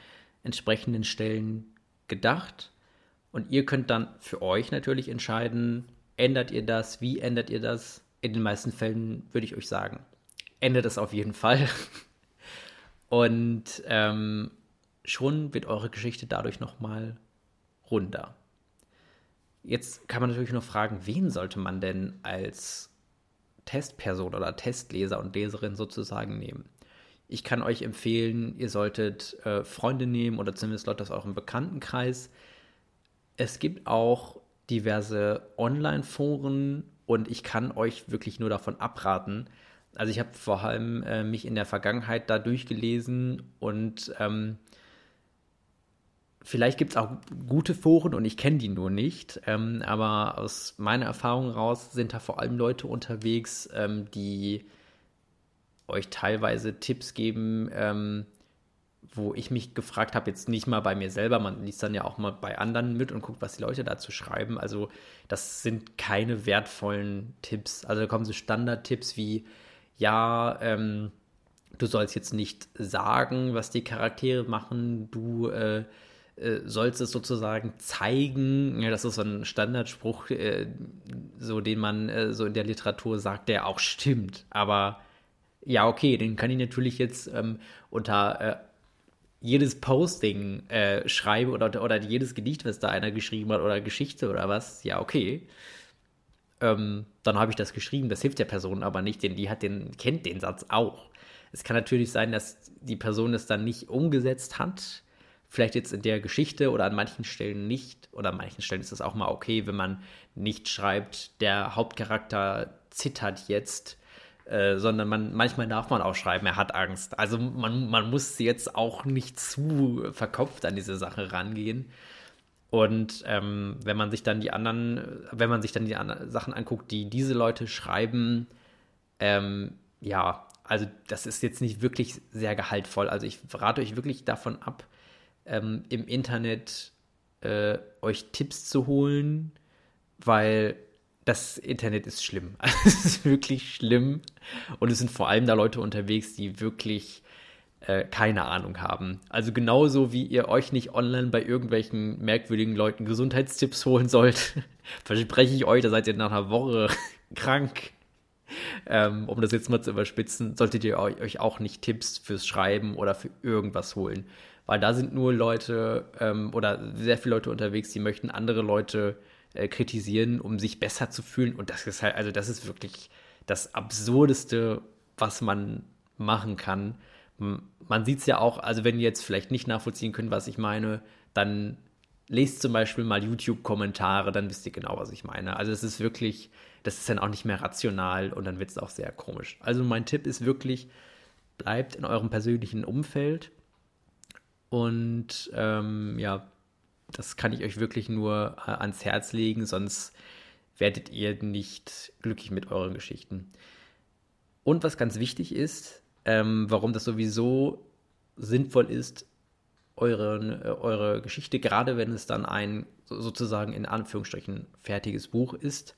entsprechenden Stellen gedacht? Und ihr könnt dann für euch natürlich entscheiden, ändert ihr das, wie ändert ihr das? In den meisten Fällen würde ich euch sagen, ändert es auf jeden Fall. Und ähm, schon wird eure Geschichte dadurch nochmal runter. Jetzt kann man natürlich noch fragen, wen sollte man denn als Testperson oder Testleser und Leserin sozusagen nehmen? Ich kann euch empfehlen, ihr solltet äh, Freunde nehmen oder zumindest Leute aus eurem Bekanntenkreis. Es gibt auch diverse Online-Foren und ich kann euch wirklich nur davon abraten. Also ich habe vor allem äh, mich in der Vergangenheit da durchgelesen und ähm, vielleicht gibt es auch gute Foren und ich kenne die nur nicht. Ähm, aber aus meiner Erfahrung raus sind da vor allem Leute unterwegs, ähm, die euch teilweise Tipps geben, ähm, wo ich mich gefragt habe, jetzt nicht mal bei mir selber, man liest dann ja auch mal bei anderen mit und guckt, was die Leute dazu schreiben. Also das sind keine wertvollen Tipps. Also da kommen so Standardtipps wie, ja, ähm, du sollst jetzt nicht sagen, was die Charaktere machen, du äh, äh, sollst es sozusagen zeigen. Ja, das ist so ein Standardspruch, äh, so den man äh, so in der Literatur sagt, der auch stimmt. Aber ja, okay, den kann ich natürlich jetzt ähm, unter äh, jedes Posting äh, schreiben oder, oder jedes Gedicht, was da einer geschrieben hat oder Geschichte oder was. Ja, okay. Ähm, dann habe ich das geschrieben. Das hilft der Person aber nicht, denn die hat den, kennt den Satz auch. Es kann natürlich sein, dass die Person es dann nicht umgesetzt hat. Vielleicht jetzt in der Geschichte oder an manchen Stellen nicht. Oder an manchen Stellen ist es auch mal okay, wenn man nicht schreibt, der Hauptcharakter zittert jetzt äh, sondern man, manchmal darf man auch schreiben, er hat Angst. Also man, man muss jetzt auch nicht zu verkopft an diese Sache rangehen. Und ähm, wenn man sich dann die anderen, wenn man sich dann die anderen Sachen anguckt, die diese Leute schreiben, ähm, ja, also das ist jetzt nicht wirklich sehr gehaltvoll. Also ich rate euch wirklich davon ab, ähm, im Internet äh, euch Tipps zu holen, weil das Internet ist schlimm. Es ist wirklich schlimm. Und es sind vor allem da Leute unterwegs, die wirklich äh, keine Ahnung haben. Also genauso wie ihr euch nicht online bei irgendwelchen merkwürdigen Leuten Gesundheitstipps holen sollt, verspreche ich euch, da seid ihr nach einer Woche krank. Ähm, um das jetzt mal zu überspitzen, solltet ihr euch auch nicht Tipps fürs Schreiben oder für irgendwas holen. Weil da sind nur Leute ähm, oder sehr viele Leute unterwegs, die möchten andere Leute äh, kritisieren, um sich besser zu fühlen. Und das ist halt, also das ist wirklich das Absurdeste, was man machen kann. Man sieht es ja auch, also wenn ihr jetzt vielleicht nicht nachvollziehen könnt, was ich meine, dann lest zum Beispiel mal YouTube-Kommentare, dann wisst ihr genau, was ich meine. Also es ist wirklich, das ist dann auch nicht mehr rational und dann wird es auch sehr komisch. Also mein Tipp ist wirklich, bleibt in eurem persönlichen Umfeld und ähm, ja, das kann ich euch wirklich nur äh, ans Herz legen, sonst werdet ihr nicht glücklich mit euren Geschichten. Und was ganz wichtig ist, ähm, warum das sowieso sinnvoll ist, eure, eure Geschichte, gerade wenn es dann ein sozusagen in Anführungsstrichen fertiges Buch ist,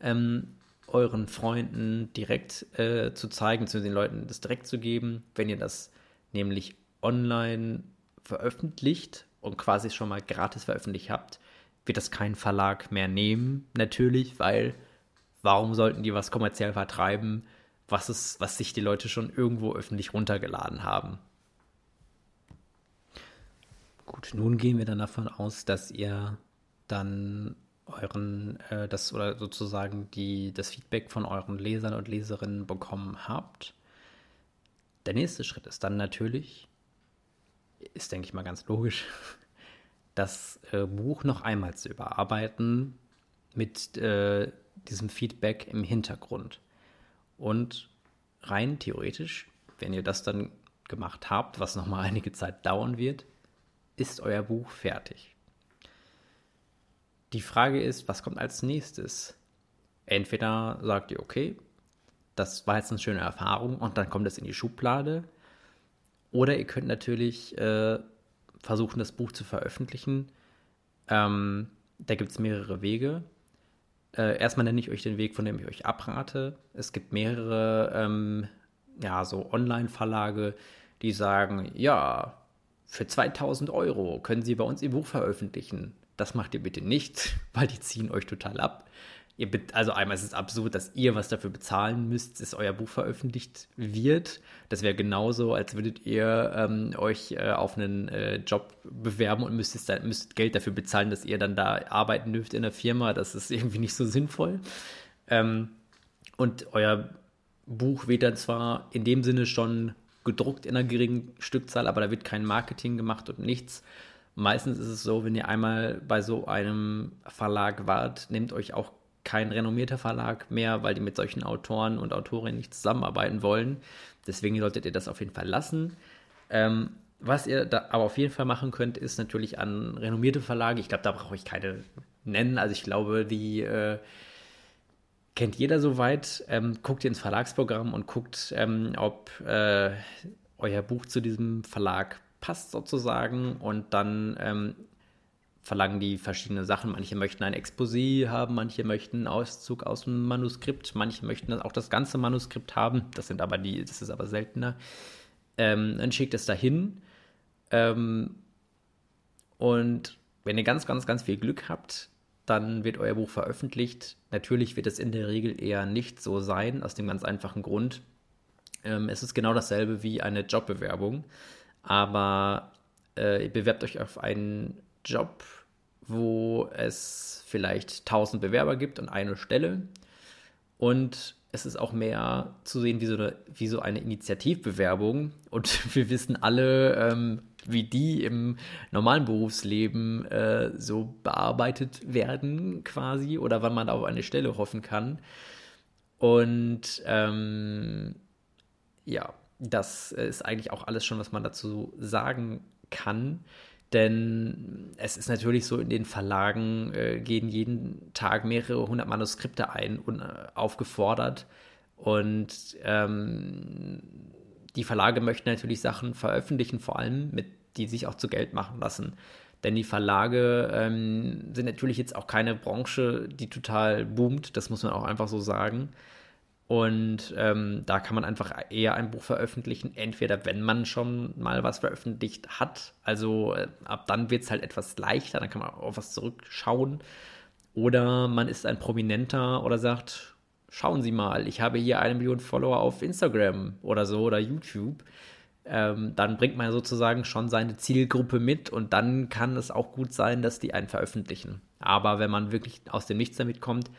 ähm, euren Freunden direkt äh, zu zeigen, zu den Leuten das direkt zu geben. Wenn ihr das nämlich online veröffentlicht, und quasi schon mal gratis veröffentlicht habt, wird das kein Verlag mehr nehmen, natürlich, weil warum sollten die was kommerziell vertreiben, was, ist, was sich die Leute schon irgendwo öffentlich runtergeladen haben? Gut, nun gehen wir dann davon aus, dass ihr dann euren, äh, das oder sozusagen die, das Feedback von euren Lesern und Leserinnen bekommen habt. Der nächste Schritt ist dann natürlich, ist, denke ich mal, ganz logisch, das äh, Buch noch einmal zu überarbeiten mit äh, diesem Feedback im Hintergrund. Und rein theoretisch, wenn ihr das dann gemacht habt, was nochmal einige Zeit dauern wird, ist euer Buch fertig. Die Frage ist, was kommt als nächstes? Entweder sagt ihr, okay, das war jetzt eine schöne Erfahrung und dann kommt es in die Schublade oder ihr könnt natürlich äh, versuchen, das Buch zu veröffentlichen. Ähm, da gibt es mehrere Wege. Äh, erstmal nenne ich euch den Weg, von dem ich euch abrate. Es gibt mehrere, ähm, ja, so Online-Verlage, die sagen, ja, für 2000 Euro können Sie bei uns Ihr Buch veröffentlichen. Das macht ihr bitte nicht, weil die ziehen euch total ab. Ihr, also einmal ist es absurd, dass ihr was dafür bezahlen müsst, dass euer Buch veröffentlicht wird. Das wäre genauso, als würdet ihr ähm, euch äh, auf einen äh, Job bewerben und müsstet, müsst Geld dafür bezahlen, dass ihr dann da arbeiten dürft in der Firma. Das ist irgendwie nicht so sinnvoll. Ähm, und euer Buch wird dann zwar in dem Sinne schon gedruckt in einer geringen Stückzahl, aber da wird kein Marketing gemacht und nichts. Meistens ist es so, wenn ihr einmal bei so einem Verlag wart, nehmt euch auch kein renommierter Verlag mehr, weil die mit solchen Autoren und Autorinnen nicht zusammenarbeiten wollen. Deswegen solltet ihr das auf jeden Fall lassen. Ähm, was ihr da aber auf jeden Fall machen könnt, ist natürlich an renommierte Verlage. Ich glaube, da brauche ich keine nennen. Also ich glaube, die äh, kennt jeder soweit. Ähm, guckt ihr ins Verlagsprogramm und guckt, ähm, ob äh, euer Buch zu diesem Verlag passt sozusagen. Und dann ähm, verlangen die verschiedene Sachen. Manche möchten ein Exposé haben, manche möchten einen Auszug aus dem Manuskript, manche möchten auch das ganze Manuskript haben. Das sind aber die, das ist aber seltener. Ähm, dann schickt es dahin. Ähm, und wenn ihr ganz, ganz, ganz viel Glück habt, dann wird euer Buch veröffentlicht. Natürlich wird es in der Regel eher nicht so sein, aus dem ganz einfachen Grund. Ähm, es ist genau dasselbe wie eine Jobbewerbung, aber äh, ihr bewerbt euch auf einen Job wo es vielleicht 1000 Bewerber gibt und eine Stelle. Und es ist auch mehr zu sehen wie so eine, wie so eine Initiativbewerbung. Und wir wissen alle, ähm, wie die im normalen Berufsleben äh, so bearbeitet werden, quasi, oder wann man auf eine Stelle hoffen kann. Und ähm, ja, das ist eigentlich auch alles schon, was man dazu sagen kann. Denn es ist natürlich so, in den Verlagen äh, gehen jeden Tag mehrere hundert Manuskripte ein und äh, aufgefordert. Und ähm, die Verlage möchten natürlich Sachen veröffentlichen, vor allem mit, die sich auch zu Geld machen lassen. Denn die Verlage ähm, sind natürlich jetzt auch keine Branche, die total boomt, das muss man auch einfach so sagen. Und ähm, da kann man einfach eher ein Buch veröffentlichen, entweder wenn man schon mal was veröffentlicht hat, also äh, ab dann wird es halt etwas leichter, dann kann man auf was zurückschauen. Oder man ist ein Prominenter oder sagt, schauen Sie mal, ich habe hier eine Million Follower auf Instagram oder so oder YouTube. Ähm, dann bringt man sozusagen schon seine Zielgruppe mit und dann kann es auch gut sein, dass die einen veröffentlichen. Aber wenn man wirklich aus dem Nichts damit kommt,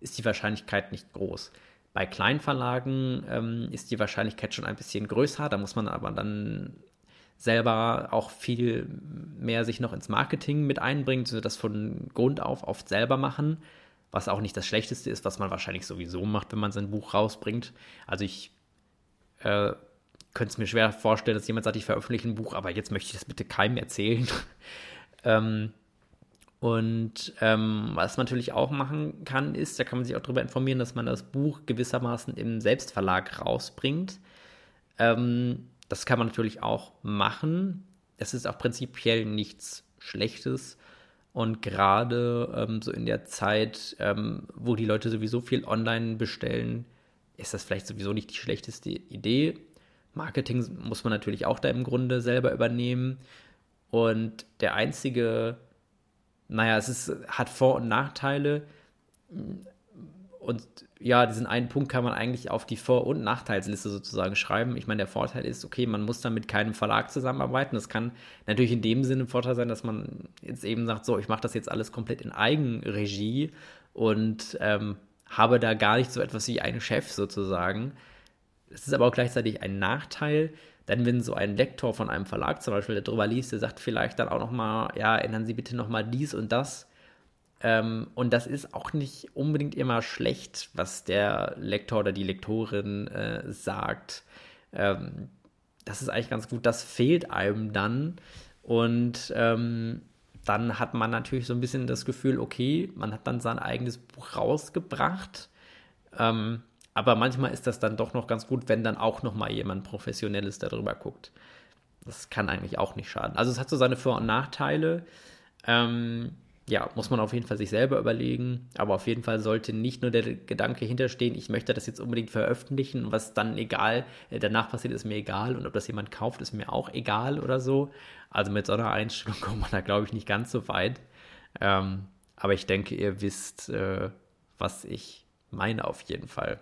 ist die Wahrscheinlichkeit nicht groß. Bei Kleinverlagen ähm, ist die Wahrscheinlichkeit schon ein bisschen größer. Da muss man aber dann selber auch viel mehr sich noch ins Marketing mit einbringen, das von Grund auf oft selber machen, was auch nicht das Schlechteste ist, was man wahrscheinlich sowieso macht, wenn man sein Buch rausbringt. Also ich äh, könnte es mir schwer vorstellen, dass jemand sagt, ich veröffentliche ein Buch, aber jetzt möchte ich das bitte keinem erzählen. ähm, und ähm, was man natürlich auch machen kann, ist, da kann man sich auch darüber informieren, dass man das Buch gewissermaßen im Selbstverlag rausbringt. Ähm, das kann man natürlich auch machen. Es ist auch prinzipiell nichts Schlechtes. Und gerade ähm, so in der Zeit, ähm, wo die Leute sowieso viel online bestellen, ist das vielleicht sowieso nicht die schlechteste Idee. Marketing muss man natürlich auch da im Grunde selber übernehmen. Und der einzige naja, es ist, hat Vor- und Nachteile. Und ja, diesen einen Punkt kann man eigentlich auf die Vor- und Nachteilsliste sozusagen schreiben. Ich meine, der Vorteil ist, okay, man muss dann mit keinem Verlag zusammenarbeiten. Das kann natürlich in dem Sinne ein Vorteil sein, dass man jetzt eben sagt, so, ich mache das jetzt alles komplett in Eigenregie und ähm, habe da gar nicht so etwas wie einen Chef sozusagen. Es ist aber auch gleichzeitig ein Nachteil, denn wenn so ein Lektor von einem Verlag zum Beispiel darüber liest, der sagt vielleicht dann auch nochmal, ja, ändern Sie bitte nochmal dies und das. Ähm, und das ist auch nicht unbedingt immer schlecht, was der Lektor oder die Lektorin äh, sagt. Ähm, das ist eigentlich ganz gut. Das fehlt einem dann. Und ähm, dann hat man natürlich so ein bisschen das Gefühl, okay, man hat dann sein eigenes Buch rausgebracht. Ähm, aber manchmal ist das dann doch noch ganz gut, wenn dann auch noch mal jemand Professionelles darüber guckt. Das kann eigentlich auch nicht schaden. Also es hat so seine Vor- und Nachteile. Ähm, ja, muss man auf jeden Fall sich selber überlegen. Aber auf jeden Fall sollte nicht nur der Gedanke hinterstehen, ich möchte das jetzt unbedingt veröffentlichen und was dann egal, äh, danach passiert, ist mir egal und ob das jemand kauft, ist mir auch egal oder so. Also mit so einer Einstellung kommt man da, glaube ich, nicht ganz so weit. Ähm, aber ich denke, ihr wisst, äh, was ich meine auf jeden Fall.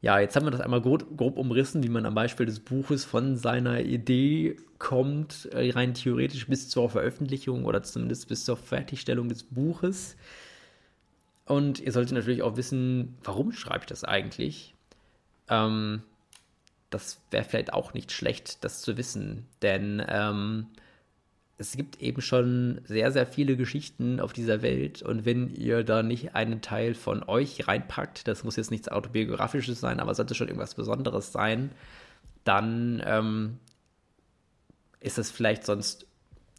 Ja, jetzt haben wir das einmal grob, grob, umrissen, wie man am Beispiel des Buches von seiner Idee kommt, äh, rein theoretisch bis zur Veröffentlichung oder zumindest bis zur Fertigstellung des Buches. Und ihr solltet natürlich auch wissen, warum schreibe ich das eigentlich? Ähm, das wäre vielleicht auch nicht schlecht, das zu wissen, denn ähm, es gibt eben schon sehr, sehr viele Geschichten auf dieser Welt und wenn ihr da nicht einen Teil von euch reinpackt, das muss jetzt nichts autobiografisches sein, aber sollte schon irgendwas Besonderes sein, dann ähm, ist es vielleicht sonst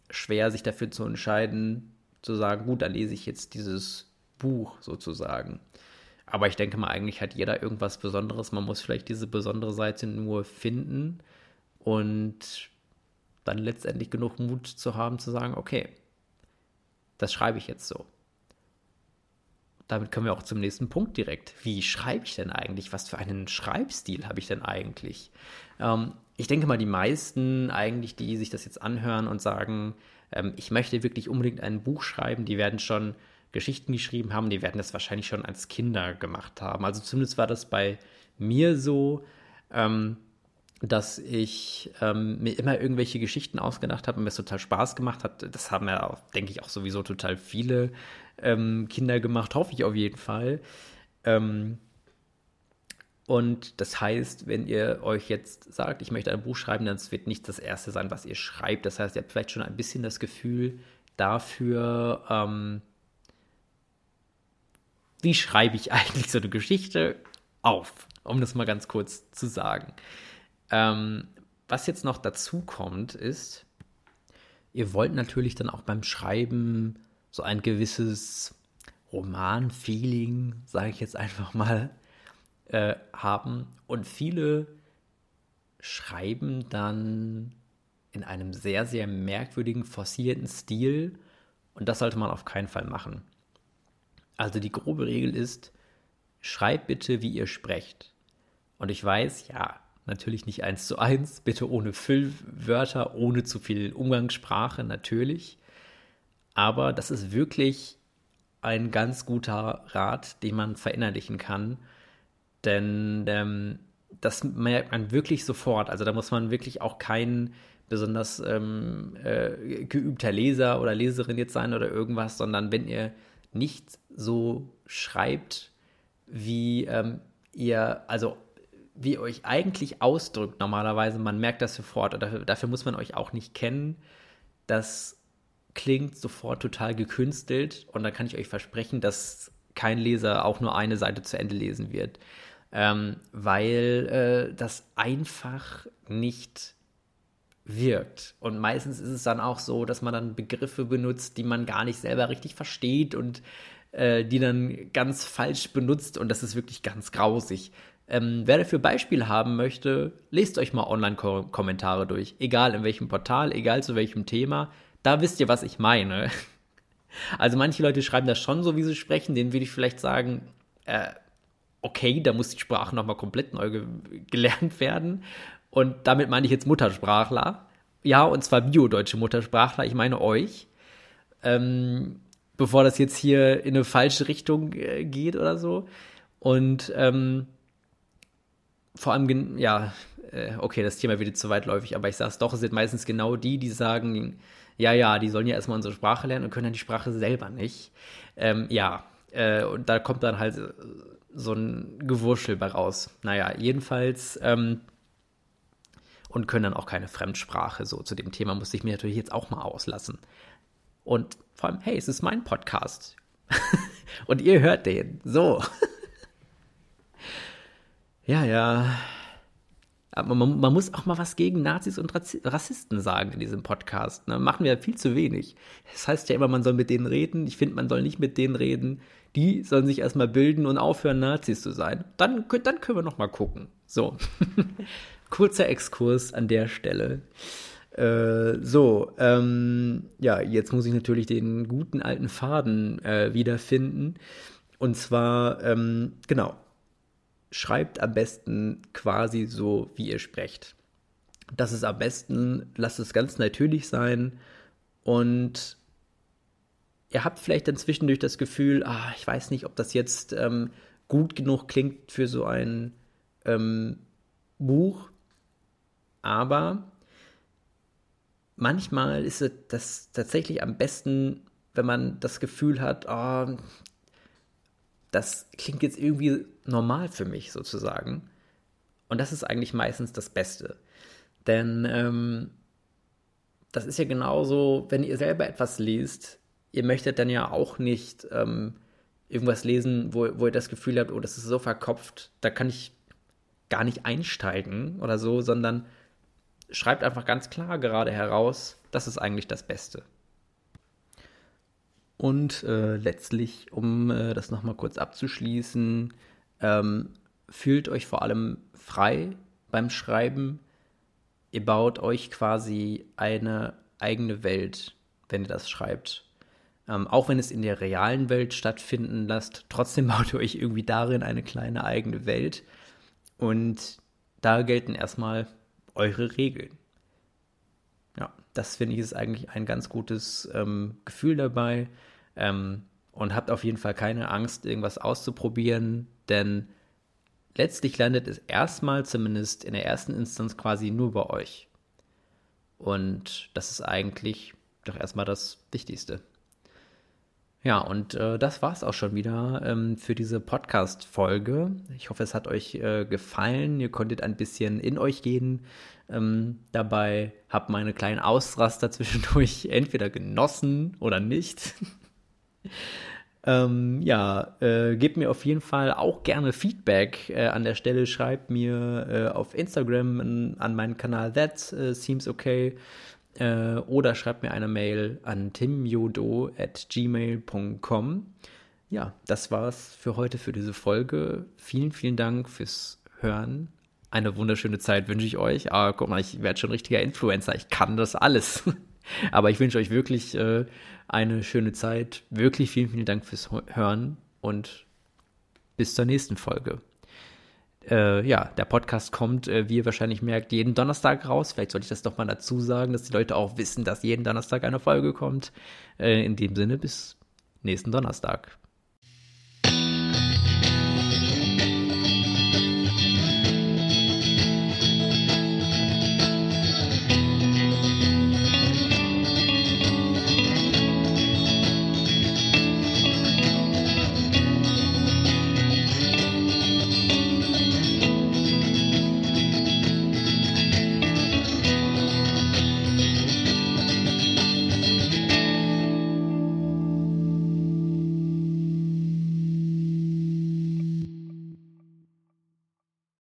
schwer, sich dafür zu entscheiden, zu sagen, gut, dann lese ich jetzt dieses Buch sozusagen. Aber ich denke mal, eigentlich hat jeder irgendwas Besonderes. Man muss vielleicht diese besondere Seite nur finden und dann letztendlich genug Mut zu haben, zu sagen, okay, das schreibe ich jetzt so. Damit kommen wir auch zum nächsten Punkt direkt. Wie schreibe ich denn eigentlich? Was für einen Schreibstil habe ich denn eigentlich? Ähm, ich denke mal, die meisten eigentlich, die sich das jetzt anhören und sagen, ähm, ich möchte wirklich unbedingt ein Buch schreiben, die werden schon Geschichten geschrieben haben, die werden das wahrscheinlich schon als Kinder gemacht haben. Also zumindest war das bei mir so, ähm, dass ich ähm, mir immer irgendwelche Geschichten ausgedacht habe und mir es total Spaß gemacht hat. Das haben ja, auch, denke ich, auch sowieso total viele ähm, Kinder gemacht, hoffe ich auf jeden Fall. Ähm, und das heißt, wenn ihr euch jetzt sagt, ich möchte ein Buch schreiben, dann wird nicht das erste sein, was ihr schreibt. Das heißt, ihr habt vielleicht schon ein bisschen das Gefühl dafür, ähm, wie schreibe ich eigentlich so eine Geschichte auf, um das mal ganz kurz zu sagen. Ähm, was jetzt noch dazu kommt, ist, ihr wollt natürlich dann auch beim Schreiben so ein gewisses Roman-Feeling, sage ich jetzt einfach mal, äh, haben. Und viele schreiben dann in einem sehr, sehr merkwürdigen, forcierten Stil. Und das sollte man auf keinen Fall machen. Also die grobe Regel ist, schreibt bitte, wie ihr sprecht. Und ich weiß, ja, natürlich nicht eins zu eins, bitte ohne Füllwörter, ohne zu viel Umgangssprache, natürlich. Aber das ist wirklich ein ganz guter Rat, den man verinnerlichen kann. Denn ähm, das merkt man wirklich sofort. Also da muss man wirklich auch kein besonders ähm, äh, geübter Leser oder Leserin jetzt sein oder irgendwas, sondern wenn ihr nicht so schreibt, wie ähm, ihr, also wie ihr euch eigentlich ausdrückt normalerweise, man merkt das sofort, oder dafür muss man euch auch nicht kennen. Das klingt sofort total gekünstelt und da kann ich euch versprechen, dass kein Leser auch nur eine Seite zu Ende lesen wird, ähm, weil äh, das einfach nicht wirkt. Und meistens ist es dann auch so, dass man dann Begriffe benutzt, die man gar nicht selber richtig versteht und äh, die dann ganz falsch benutzt und das ist wirklich ganz grausig. Ähm, wer dafür Beispiele haben möchte, lest euch mal Online-Kommentare durch. Egal in welchem Portal, egal zu welchem Thema. Da wisst ihr, was ich meine. Also manche Leute schreiben das schon so, wie sie sprechen. Denen würde ich vielleicht sagen, äh, okay, da muss die Sprache nochmal komplett neu ge gelernt werden. Und damit meine ich jetzt Muttersprachler. Ja, und zwar biodeutsche Muttersprachler. Ich meine euch. Ähm, bevor das jetzt hier in eine falsche Richtung äh, geht oder so. Und ähm, vor allem, ja, äh, okay, das Thema wird jetzt zu weitläufig, aber ich sage es doch, es sind meistens genau die, die sagen, ja, ja, die sollen ja erstmal unsere Sprache lernen und können dann die Sprache selber nicht. Ähm, ja, äh, und da kommt dann halt so ein Gewurschel bei raus. Naja, jedenfalls ähm, und können dann auch keine Fremdsprache. So zu dem Thema musste ich mir natürlich jetzt auch mal auslassen. Und vor allem, hey, es ist mein Podcast. und ihr hört den. So. Ja, ja. Aber man, man, muss auch mal was gegen Nazis und Rassisten sagen in diesem Podcast. Ne? Machen wir viel zu wenig. Das heißt ja immer, man soll mit denen reden. Ich finde, man soll nicht mit denen reden. Die sollen sich erstmal bilden und aufhören, Nazis zu sein. Dann, dann können wir noch mal gucken. So. Kurzer Exkurs an der Stelle. Äh, so, ähm, ja, jetzt muss ich natürlich den guten alten Faden äh, wiederfinden. Und zwar, ähm, genau, schreibt am besten quasi so, wie ihr sprecht. Das ist am besten, lasst es ganz natürlich sein und ihr habt vielleicht dann zwischendurch das Gefühl, ah, ich weiß nicht, ob das jetzt ähm, gut genug klingt für so ein ähm, Buch, aber manchmal ist es das tatsächlich am besten, wenn man das Gefühl hat, oh, das klingt jetzt irgendwie normal für mich sozusagen. Und das ist eigentlich meistens das Beste. Denn ähm, das ist ja genauso, wenn ihr selber etwas liest, ihr möchtet dann ja auch nicht ähm, irgendwas lesen, wo, wo ihr das Gefühl habt, oh, das ist so verkopft, da kann ich gar nicht einsteigen oder so, sondern schreibt einfach ganz klar gerade heraus, das ist eigentlich das Beste. Und äh, letztlich, um äh, das nochmal kurz abzuschließen, ähm, fühlt euch vor allem frei beim Schreiben. Ihr baut euch quasi eine eigene Welt, wenn ihr das schreibt. Ähm, auch wenn es in der realen Welt stattfinden lasst, trotzdem baut ihr euch irgendwie darin eine kleine eigene Welt. Und da gelten erstmal eure Regeln. Ja, das finde ich ist eigentlich ein ganz gutes ähm, Gefühl dabei. Ähm, und habt auf jeden Fall keine Angst, irgendwas auszuprobieren, denn letztlich landet es erstmal, zumindest in der ersten Instanz, quasi nur bei euch. Und das ist eigentlich doch erstmal das Wichtigste. Ja, und äh, das war's auch schon wieder ähm, für diese Podcast-Folge. Ich hoffe, es hat euch äh, gefallen. Ihr konntet ein bisschen in euch gehen. Ähm, dabei habt meine kleinen Ausraster zwischendurch entweder genossen oder nicht. Ähm, ja, äh, gebt mir auf jeden Fall auch gerne Feedback äh, an der Stelle. Schreibt mir äh, auf Instagram an, an meinen Kanal That äh, Seems Okay äh, oder schreibt mir eine Mail an timjodo at gmail.com. Ja, das war's für heute, für diese Folge. Vielen, vielen Dank fürs Hören. Eine wunderschöne Zeit wünsche ich euch. Aber guck mal, ich werde schon richtiger Influencer. Ich kann das alles. Aber ich wünsche euch wirklich äh, eine schöne Zeit. Wirklich vielen, vielen Dank fürs Hören und bis zur nächsten Folge. Äh, ja, der Podcast kommt, äh, wie ihr wahrscheinlich merkt, jeden Donnerstag raus. Vielleicht sollte ich das doch mal dazu sagen, dass die Leute auch wissen, dass jeden Donnerstag eine Folge kommt. Äh, in dem Sinne, bis nächsten Donnerstag.